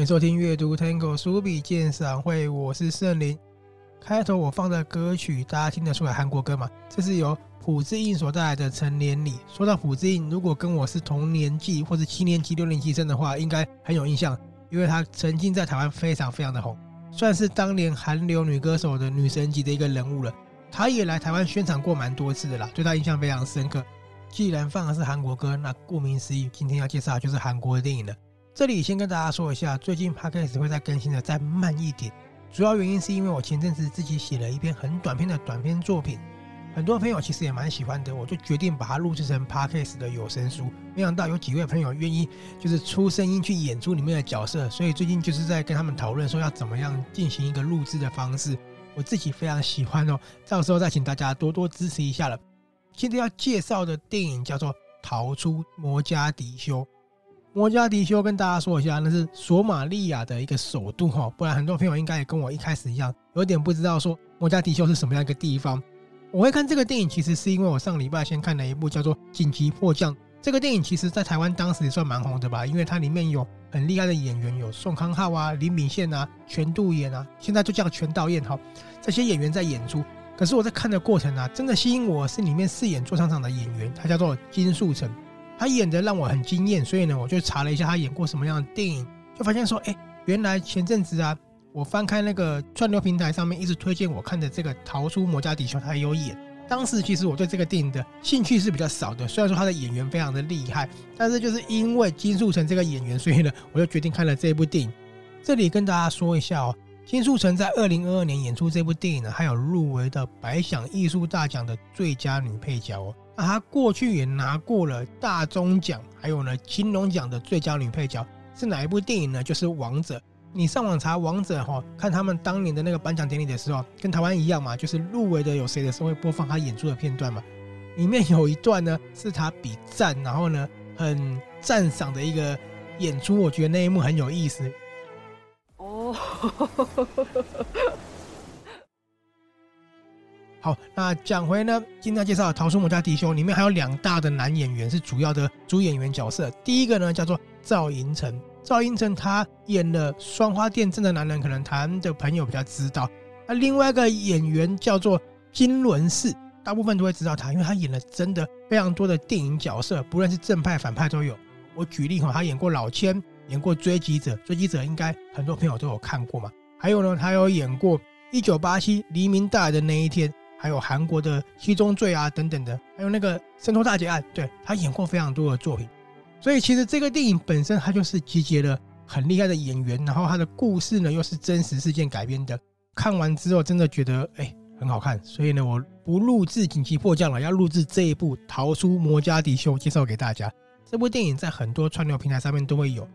欢迎收听阅读 Tango 书笔鉴赏会，我是圣灵。开头我放的歌曲，大家听得出来韩国歌吗？这是由朴智英所带来的《成年礼》。说到朴智英，如果跟我是同年纪或者七年级、六年级生的话，应该很有印象，因为她曾经在台湾非常非常的红，算是当年韩流女歌手的女神级的一个人物了。她也来台湾宣传过蛮多次的啦，对她印象非常深刻。既然放的是韩国歌，那顾名思义，今天要介绍的就是韩国的电影了。这里先跟大家说一下，最近 Podcast 会再更新的再慢一点，主要原因是因为我前阵子自己写了一篇很短篇的短篇作品，很多朋友其实也蛮喜欢的，我就决定把它录制成 Podcast 的有声书。没想到有几位朋友愿意就是出声音去演出里面的角色，所以最近就是在跟他们讨论说要怎么样进行一个录制的方式，我自己非常喜欢哦，到时候再请大家多多支持一下了。今天要介绍的电影叫做《逃出摩加迪休》。摩加迪休跟大家说一下，那是索马利亚的一个首都哈，不然很多朋友应该也跟我一开始一样，有点不知道说摩加迪休是什么样一个地方。我会看这个电影，其实是因为我上礼拜先看了一部叫做《紧急迫降》。这个电影其实在台湾当时也算蛮红的吧，因为它里面有很厉害的演员，有宋康昊啊、林秉宪啊、全度妍啊，现在就叫全导演哈，这些演员在演出。可是我在看的过程啊，真的吸引我是里面饰演座舱长的演员，他叫做金素成，他演的让我很惊艳，所以呢，我就查了一下他演过什么样的电影，就发现说，哎，原来前阵子啊，我翻开那个串流平台上面一直推荐我看的这个《逃出摩加迪休》，他有演。当时其实我对这个电影的兴趣是比较少的，虽然说他的演员非常的厉害，但是就是因为金素成这个演员，所以呢，我就决定看了这部电影。这里跟大家说一下哦。金素成在二零二二年演出这部电影呢，还有入围的百想艺术大奖的最佳女配角哦。那她过去也拿过了大中奖，还有呢金龙奖的最佳女配角，是哪一部电影呢？就是《王者》。你上网查《王者》哈，看他们当年的那个颁奖典礼的时候，跟台湾一样嘛，就是入围的有谁的时候会播放他演出的片段嘛。里面有一段呢，是他比赞，然后呢很赞赏的一个演出，我觉得那一幕很有意思。哦好，那讲回呢，今天介绍的《逃出摩加迪休》里面还有两大的男演员是主要的主演员角色。第一个呢叫做赵寅成，赵寅成他演了《双花店镇的男人》，可能台湾的朋友比较知道。那另外一个演员叫做金伦士，大部分都会知道他，因为他演了真的非常多的电影角色，不论是正派反派都有。我举例哈，他演过老千。演过《追击者》，《追击者》应该很多朋友都有看过嘛。还有呢，他有演过《一九八七黎明到来的那一天》，还有韩国的《七宗罪》啊等等的，还有那个《神偷大劫案》，对，他演过非常多的作品。所以其实这个电影本身它就是集结了很厉害的演员，然后它的故事呢又是真实事件改编的。看完之后真的觉得哎很好看，所以呢我不录制紧急迫降了，要录制这一部《逃出摩加迪休》介绍给大家。这部电影在很多串流平台上面都会有。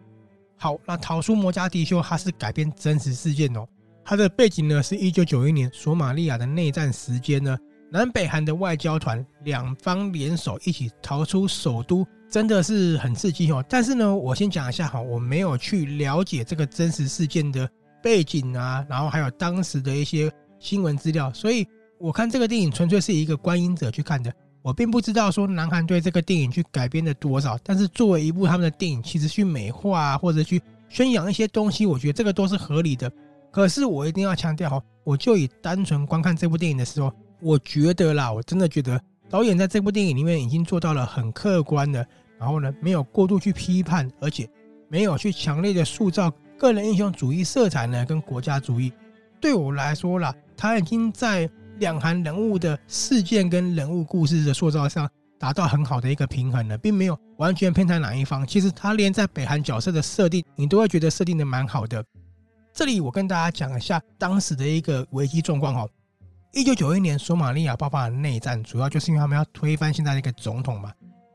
好，那逃出摩加迪休，它是改编真实事件哦。它的背景呢是一九九一年索马利亚的内战时间呢，南北韩的外交团两方联手一起逃出首都，真的是很刺激哦。但是呢，我先讲一下哈，我没有去了解这个真实事件的背景啊，然后还有当时的一些新闻资料，所以我看这个电影纯粹是一个观影者去看的。我并不知道说南韩对这个电影去改编了多少，但是作为一部他们的电影，其实去美化啊，或者去宣扬一些东西，我觉得这个都是合理的。可是我一定要强调哈，我就以单纯观看这部电影的时候，我觉得啦，我真的觉得导演在这部电影里面已经做到了很客观的，然后呢，没有过度去批判，而且没有去强烈的塑造个人英雄主义色彩呢，跟国家主义。对我来说啦，他已经在。两韩人物的事件跟人物故事的塑造上达到很好的一个平衡了，并没有完全偏袒哪一方。其实他连在北韩角色的设定，你都会觉得设定的蛮好的。这里我跟大家讲一下当时的一个危机状况哈。一九九一年索马利亚爆发了内战，主要就是因为他们要推翻现在的一个总统嘛。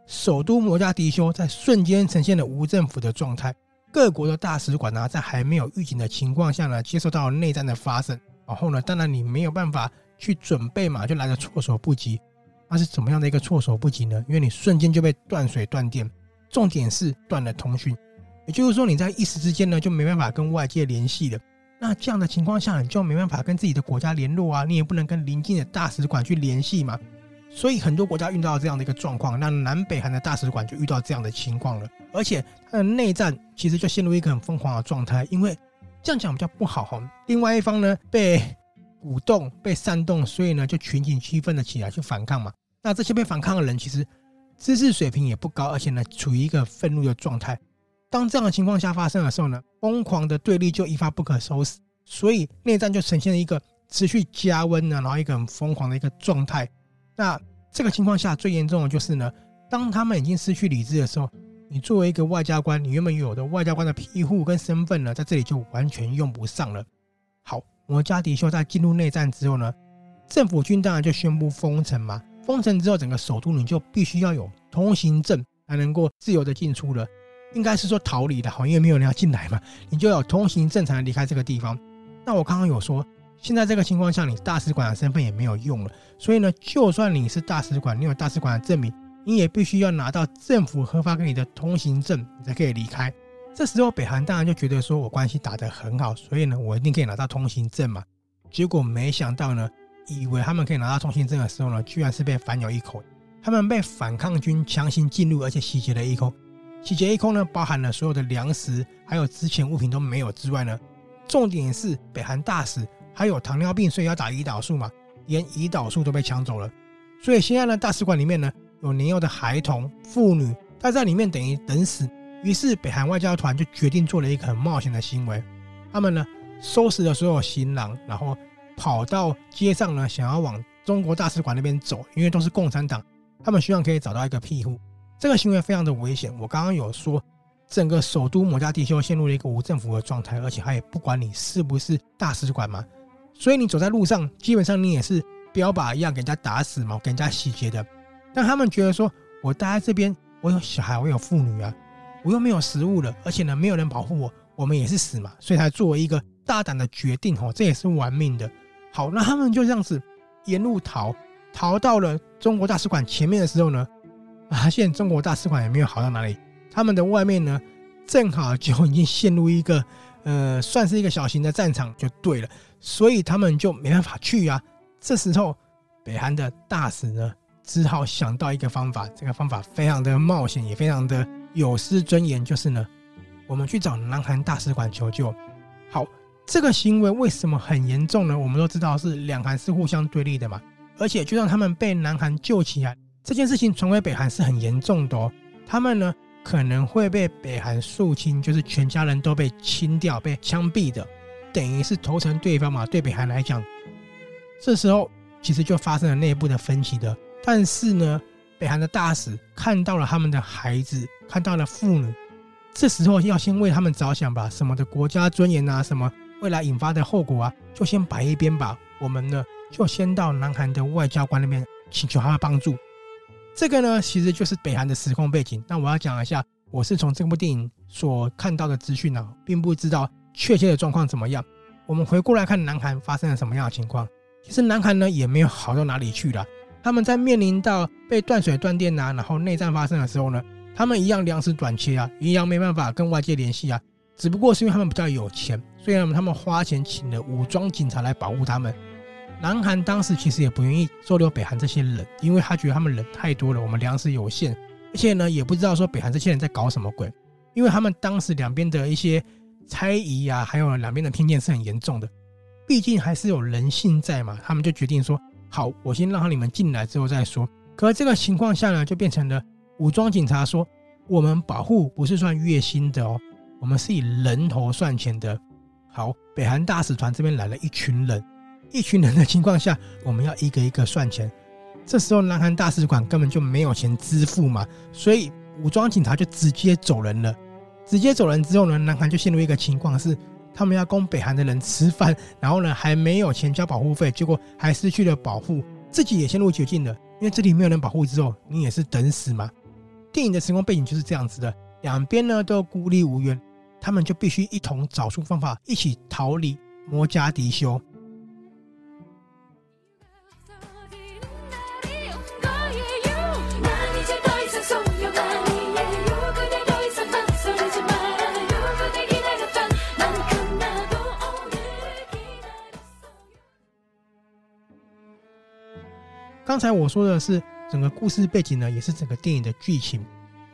首都摩加迪休在瞬间呈现了无政府的状态，各国的大使馆呢，在还没有预警的情况下呢，接受到内战的发生。然后呢，当然你没有办法。去准备嘛，就来得措手不及。那是怎么样的一个措手不及呢？因为你瞬间就被断水断电，重点是断了通讯，也就是说你在一时之间呢就没办法跟外界联系了。那这样的情况下，你就没办法跟自己的国家联络啊，你也不能跟邻近的大使馆去联系嘛。所以很多国家遇到这样的一个状况，那南北韩的大使馆就遇到这样的情况了，而且它的内战其实就陷入一个很疯狂的状态，因为这样讲比较不好哈。另外一方呢被鼓动、被煽动，所以呢就群情激愤的起来去反抗嘛。那这些被反抗的人其实知识水平也不高，而且呢处于一个愤怒的状态。当这样的情况下发生的时候呢，疯狂的对立就一发不可收拾，所以内战就呈现了一个持续加温呢，然后一个很疯狂的一个状态。那这个情况下最严重的就是呢，当他们已经失去理智的时候，你作为一个外交官，你原本有的外交官的庇护跟身份呢，在这里就完全用不上了。好，摩加迪休在进入内战之后呢，政府军当然就宣布封城嘛。封城之后，整个首都你就必须要有通行证才能够自由的进出了，应该是说逃离的，好，因为没有人要进来嘛，你就要有通行证才能离开这个地方。那我刚刚有说。现在这个情况下，你大使馆的身份也没有用了，所以呢，就算你是大使馆，你有大使馆的证明，你也必须要拿到政府核发给你的通行证，你才可以离开。这时候，北韩当然就觉得说我关系打得很好，所以呢，我一定可以拿到通行证嘛。结果没想到呢，以为他们可以拿到通行证的时候呢，居然是被反咬一口。他们被反抗军强行进入，而且洗劫了一空。洗劫一空呢，包含了所有的粮食，还有值钱物品都没有之外呢，重点是北韩大使。还有糖尿病，所以要打胰岛素嘛，连胰岛素都被抢走了。所以现在呢，大使馆里面呢有年幼的孩童、妇女，他在里面等于等死。于是北韩外交团就决定做了一个很冒险的行为，他们呢收拾了所有行囊，然后跑到街上呢，想要往中国大使馆那边走，因为都是共产党，他们希望可以找到一个庇护。这个行为非常的危险。我刚刚有说，整个首都摩加迪休陷入了一个无政府的状态，而且他也不管你是不是大使馆嘛。所以你走在路上，基本上你也是标靶一样给人家打死嘛，给人家洗劫的。但他们觉得说，我待在这边，我有小孩，我有妇女啊，我又没有食物了，而且呢，没有人保护我，我们也是死嘛。所以才作为一个大胆的决定，哦，这也是玩命的。好，那他们就这样子沿路逃，逃到了中国大使馆前面的时候呢，发现中国大使馆也没有好到哪里，他们的外面呢，正好就已经陷入一个。呃，算是一个小型的战场就对了，所以他们就没办法去啊。这时候，北韩的大使呢，只好想到一个方法，这个方法非常的冒险，也非常的有失尊严，就是呢，我们去找南韩大使馆求救。好，这个行为为什么很严重呢？我们都知道是两韩是互相对立的嘛，而且就让他们被南韩救起来，这件事情传回北韩是很严重的哦。他们呢？可能会被北韩肃清，就是全家人都被清掉、被枪毙的，等于是投诚对方嘛。对北韩来讲，这时候其实就发生了内部的分歧的。但是呢，北韩的大使看到了他们的孩子，看到了妇女，这时候要先为他们着想吧。什么的国家尊严啊，什么未来引发的后果啊，就先摆一边吧。我们呢，就先到南韩的外交官那边请求他的帮助。这个呢，其实就是北韩的时空背景。那我要讲一下，我是从这部电影所看到的资讯呢，并不知道确切的状况怎么样。我们回过来看南韩发生了什么样的情况。其实南韩呢也没有好到哪里去了。他们在面临到被断水断电啊，然后内战发生的时候呢，他们一样粮食短缺啊，一样没办法跟外界联系啊。只不过是因为他们比较有钱，所以呢，他们花钱请了武装警察来保护他们。南韩当时其实也不愿意收留北韩这些人，因为他觉得他们人太多了，我们粮食有限，而且呢也不知道说北韩这些人在搞什么鬼，因为他们当时两边的一些猜疑啊，还有两边的偏见是很严重的，毕竟还是有人性在嘛，他们就决定说好，我先让你们进来之后再说。可这个情况下呢，就变成了武装警察说，我们保护不是算月薪的哦，我们是以人头算钱的。好，北韩大使团这边来了一群人。一群人的情况下，我们要一个一个算钱。这时候，南韩大使馆根本就没有钱支付嘛，所以武装警察就直接走人了。直接走人之后呢，南韩就陷入一个情况是，他们要供北韩的人吃饭，然后呢还没有钱交保护费，结果还失去了保护，自己也陷入绝境了。因为这里没有人保护之后，你也是等死嘛。电影的时空背景就是这样子的，两边呢都孤立无援，他们就必须一同找出方法，一起逃离摩加迪休。刚才我说的是整个故事背景呢，也是整个电影的剧情。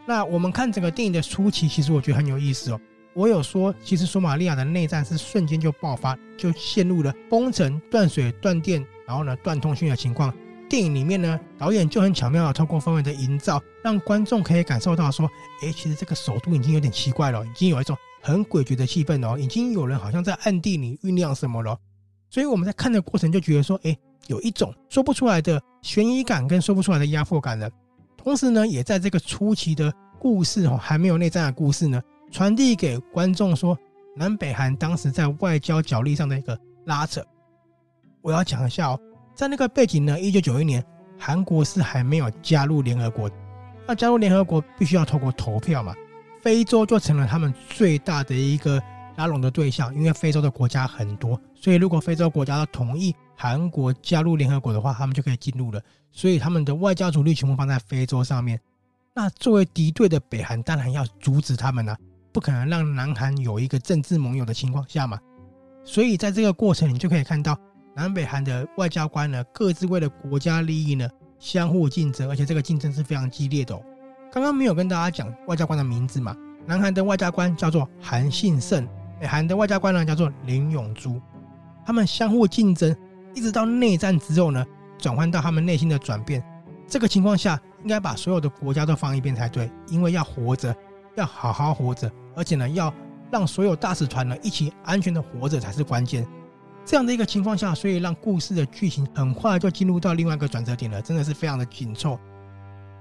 那我们看整个电影的初期，其实我觉得很有意思哦。我有说，其实索马利亚的内战是瞬间就爆发，就陷入了封城、断水、断电，然后呢断通讯的情况。电影里面呢，导演就很巧妙的透过氛围的营造，让观众可以感受到说，哎，其实这个首都已经有点奇怪了，已经有一种很诡谲的气氛哦，已经有人好像在暗地里酝酿什么了。所以我们在看的过程就觉得说，哎，有一种说不出来的悬疑感跟说不出来的压迫感了。同时呢，也在这个初期的故事哦，还没有内战的故事呢。传递给观众说，南北韩当时在外交角力上的一个拉扯。我要讲一下哦，在那个背景呢，一九九一年，韩国是还没有加入联合国。那加入联合国必须要透过投票嘛，非洲就成了他们最大的一个拉拢的对象，因为非洲的国家很多，所以如果非洲国家要同意韩国加入联合国的话，他们就可以进入了。所以他们的外交主力全部放在非洲上面。那作为敌对的北韩，当然要阻止他们啊。不可能让南韩有一个政治盟友的情况下嘛，所以在这个过程，你就可以看到南北韩的外交官呢，各自为了国家利益呢，相互竞争，而且这个竞争是非常激烈的哦。刚刚没有跟大家讲外交官的名字嘛，南韩的外交官叫做韩信胜，北韩的外交官呢叫做林永珠，他们相互竞争，一直到内战之后呢，转换到他们内心的转变。这个情况下，应该把所有的国家都放一边才对，因为要活着，要好好活着。而且呢，要让所有大使团呢一起安全的活着才是关键。这样的一个情况下，所以让故事的剧情很快就进入到另外一个转折点了，真的是非常的紧凑。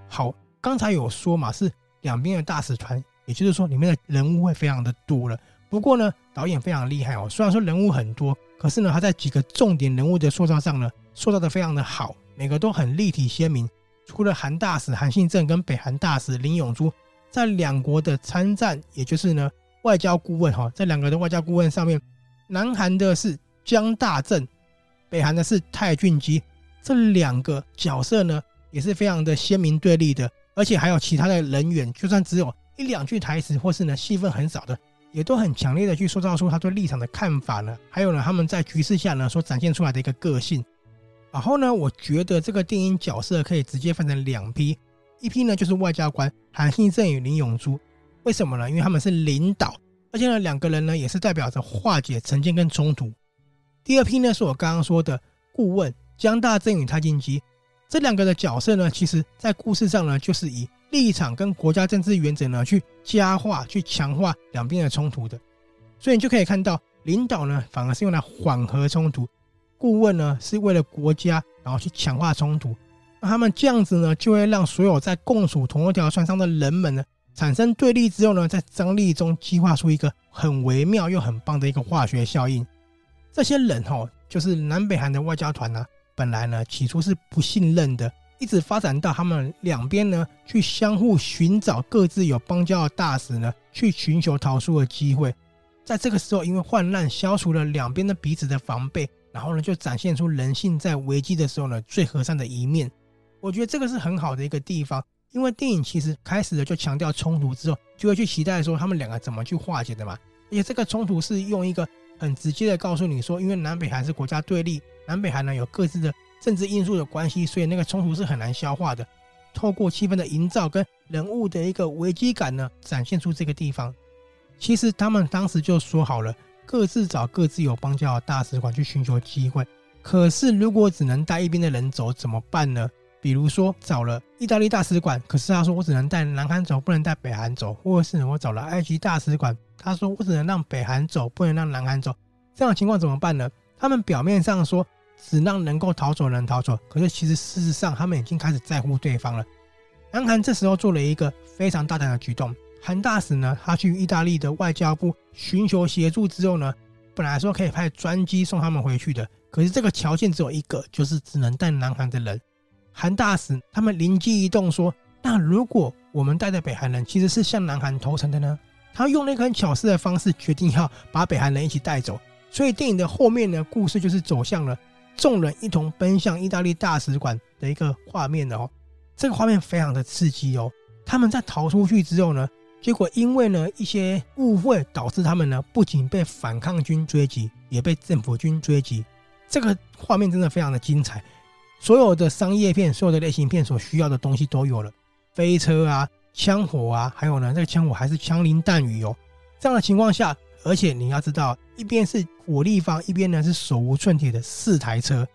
好，刚才有说嘛，是两边的大使团，也就是说里面的人物会非常的多了。不过呢，导演非常厉害哦，虽然说人物很多，可是呢，他在几个重点人物的塑造上呢，塑造的非常的好，每个都很立体鲜明。除了韩大使韩信正跟北韩大使林永珠。在两国的参战，也就是呢外交顾问哈，在两个的外交顾问上面，南韩的是姜大正，北韩的是泰俊基，这两个角色呢也是非常的鲜明对立的，而且还有其他的人员，就算只有一两句台词或是呢戏份很少的，也都很强烈的去塑造出他对立场的看法呢，还有呢他们在局势下呢所展现出来的一个个性。然后呢，我觉得这个电影角色可以直接分成两批。一批呢就是外交官韩信正与林永珠，为什么呢？因为他们是领导，而且呢两个人呢也是代表着化解成见跟冲突。第二批呢是我刚刚说的顾问江大正与蔡进基，这两个的角色呢，其实在故事上呢就是以立场跟国家政治原则呢去加化、去强化两边的冲突的。所以你就可以看到，领导呢反而是用来缓和冲突，顾问呢是为了国家然后去强化冲突。那他们这样子呢，就会让所有在共处同一条船上的人们呢，产生对立之后呢，在张力中激化出一个很微妙又很棒的一个化学效应。这些人哦，就是南北韩的外交团呢，本来呢起初是不信任的，一直发展到他们两边呢去相互寻找各自有邦交的大使呢，去寻求逃出的机会。在这个时候，因为患难消除了两边的彼此的防备，然后呢就展现出人性在危机的时候呢最和善的一面。我觉得这个是很好的一个地方，因为电影其实开始的就强调冲突之后，就会去期待说他们两个怎么去化解的嘛。而且这个冲突是用一个很直接的告诉你说，因为南北韩是国家对立，南北韩呢有各自的政治因素的关系，所以那个冲突是很难消化的。透过气氛的营造跟人物的一个危机感呢，展现出这个地方。其实他们当时就说好了，各自找各自有邦交的大使馆去寻求机会。可是如果只能带一边的人走，怎么办呢？比如说找了意大利大使馆，可是他说我只能带南韩走，不能带北韩走；或者是我找了埃及大使馆，他说我只能让北韩走，不能让南韩走。这样情况怎么办呢？他们表面上说只让能够逃走的人逃走，可是其实事实上他们已经开始在乎对方了。南韩这时候做了一个非常大胆的举动，韩大使呢，他去意大利的外交部寻求协助之后呢，本来说可以派专机送他们回去的，可是这个条件只有一个，就是只能带南韩的人。韩大使他们灵机一动说：“那如果我们带的北韩人其实是向南韩投诚的呢？”他用了一个很巧思的方式，决定要把北韩人一起带走。所以电影的后面呢，故事就是走向了众人一同奔向意大利大使馆的一个画面哦。这个画面非常的刺激哦。他们在逃出去之后呢，结果因为呢一些误会，导致他们呢不仅被反抗军追击，也被政府军追击。这个画面真的非常的精彩。所有的商业片、所有的类型片所需要的东西都有了，飞车啊、枪火啊，还有呢，这个枪火还是枪林弹雨哦。这样的情况下，而且你要知道，一边是火力方，一边呢是手无寸铁的四台车，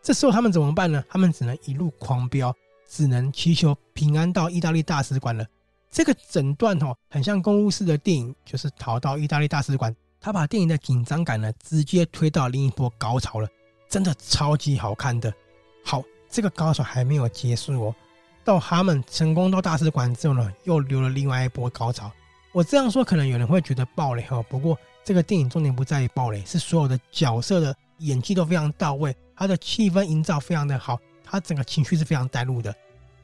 这时候他们怎么办呢？他们只能一路狂飙，只能祈求平安到意大利大使馆了。这个整段哦，很像公路式的电影，就是逃到意大利大使馆。他把电影的紧张感呢，直接推到另一波高潮了，真的超级好看的。好，这个高潮还没有结束哦，到他们成功到大使馆之后呢，又留了另外一波高潮。我这样说可能有人会觉得爆雷哈，不过这个电影重点不在于爆雷，是所有的角色的演技都非常到位，他的气氛营造非常的好，他整个情绪是非常带入的。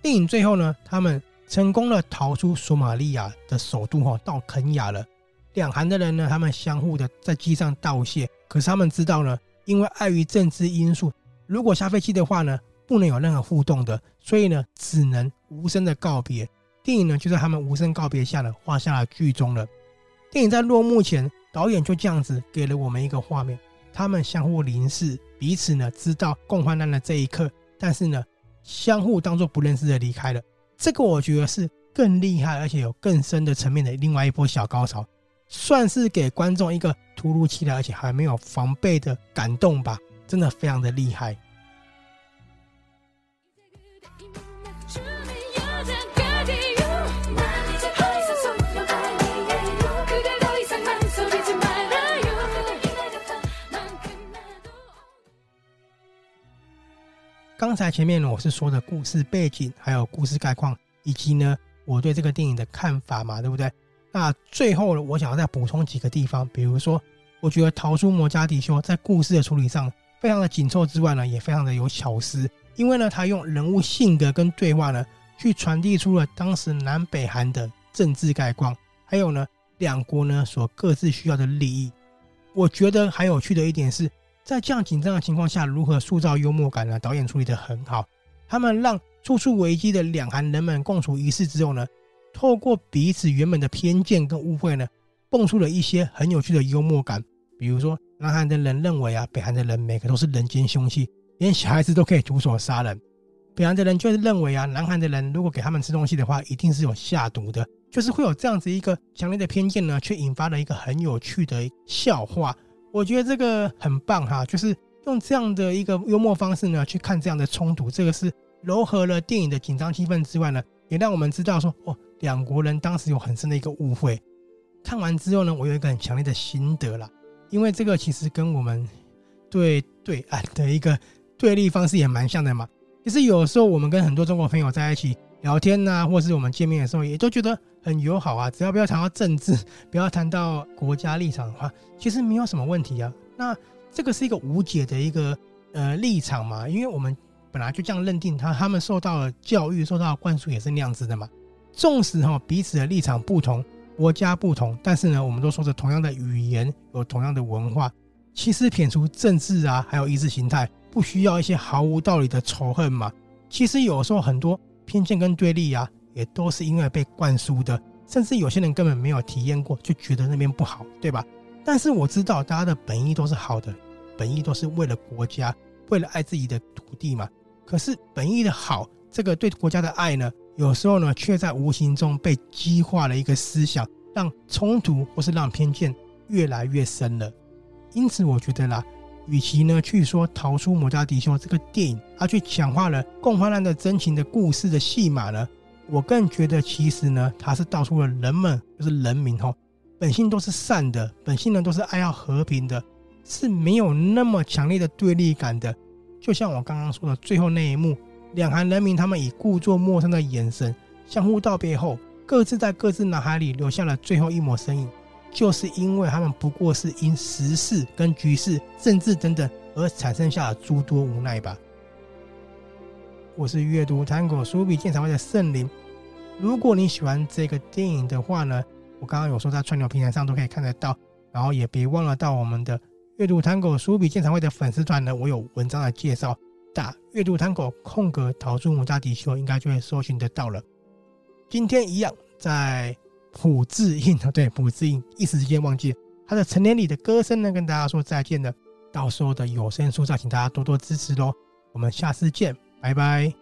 电影最后呢，他们成功的逃出索马利亚的首都哈，到肯亚了。两韩的人呢，他们相互的在机上道谢，可是他们知道呢，因为碍于政治因素，如果下飞机的话呢，不能有任何互动的，所以呢，只能无声的告别。电影呢，就在他们无声告别下呢，画下了剧终了。电影在落幕前，导演就这样子给了我们一个画面：他们相互凝视，彼此呢知道共患难的这一刻，但是呢，相互当作不认识的离开了。这个我觉得是更厉害，而且有更深的层面的另外一波小高潮。算是给观众一个突如其来而且还没有防备的感动吧，真的非常的厉害。刚才前面我是说的故事背景，还有故事概况，以及呢我对这个电影的看法嘛，对不对？那最后呢，我想要再补充几个地方，比如说，我觉得逃出摩加迪休在故事的处理上非常的紧凑之外呢，也非常的有巧思，因为呢，他用人物性格跟对话呢，去传递出了当时南北韩的政治概况，还有呢，两国呢所各自需要的利益。我觉得还有趣的一点是，在这样紧张的情况下，如何塑造幽默感呢？导演处理得很好，他们让处处危机的两韩人们共处一室之后呢。透过彼此原本的偏见跟误会呢，蹦出了一些很有趣的幽默感。比如说，南韩的人认为啊，北韩的人每个都是人间凶器，连小孩子都可以徒手杀人。北韩的人就是认为啊，南韩的人如果给他们吃东西的话，一定是有下毒的，就是会有这样子一个强烈的偏见呢，却引发了一个很有趣的笑话。我觉得这个很棒哈，就是用这样的一个幽默方式呢，去看这样的冲突，这个是柔和了电影的紧张气氛之外呢，也让我们知道说哦。两国人当时有很深的一个误会。看完之后呢，我有一个很强烈的心得啦，因为这个其实跟我们对对岸的一个对立方式也蛮像的嘛。其实有时候我们跟很多中国朋友在一起聊天呐、啊，或是我们见面的时候，也都觉得很友好啊。只要不要谈到政治，不要谈到国家立场的话，其实没有什么问题啊。那这个是一个无解的一个呃立场嘛，因为我们本来就这样认定他，他们受到了教育，受到了灌输也是那样子的嘛。纵使哈彼此的立场不同，国家不同，但是呢，我们都说着同样的语言，有同样的文化。其实撇除政治啊，还有意识形态，不需要一些毫无道理的仇恨嘛。其实有时候很多偏见跟对立啊，也都是因为被灌输的，甚至有些人根本没有体验过，就觉得那边不好，对吧？但是我知道大家的本意都是好的，本意都是为了国家，为了爱自己的土地嘛。可是本意的好，这个对国家的爱呢？有时候呢，却在无形中被激化了一个思想，让冲突或是让偏见越来越深了。因此，我觉得啦，与其呢去说逃出摩加迪休这个电影，它去强化了共患难的真情的故事的戏码呢，我更觉得其实呢，它是道出了人们就是人民吼，本性都是善的，本性呢都是爱要和平的，是没有那么强烈的对立感的。就像我刚刚说的最后那一幕。两韩人民，他们以故作陌生的眼神相互道别后，各自在各自脑海里留下了最后一抹身影，就是因为他们不过是因时事跟局势、政治等等而产生下诸多无奈吧。我是阅读 Tango 书笔鉴赏会的圣灵。如果你喜欢这个电影的话呢，我刚刚有说在串流平台上都可以看得到，然后也别忘了到我们的阅读 Tango 书笔鉴赏会的粉丝团呢，我有文章的介绍。打阅读 Tango 空格逃出摩加迪休，应该就会搜寻得到了。今天一样在朴智英啊，对，朴智英一时之间忘记他的成年礼的歌声呢，跟大家说再见了。到时候的有声书上，请大家多多支持喽。我们下次见。拜拜。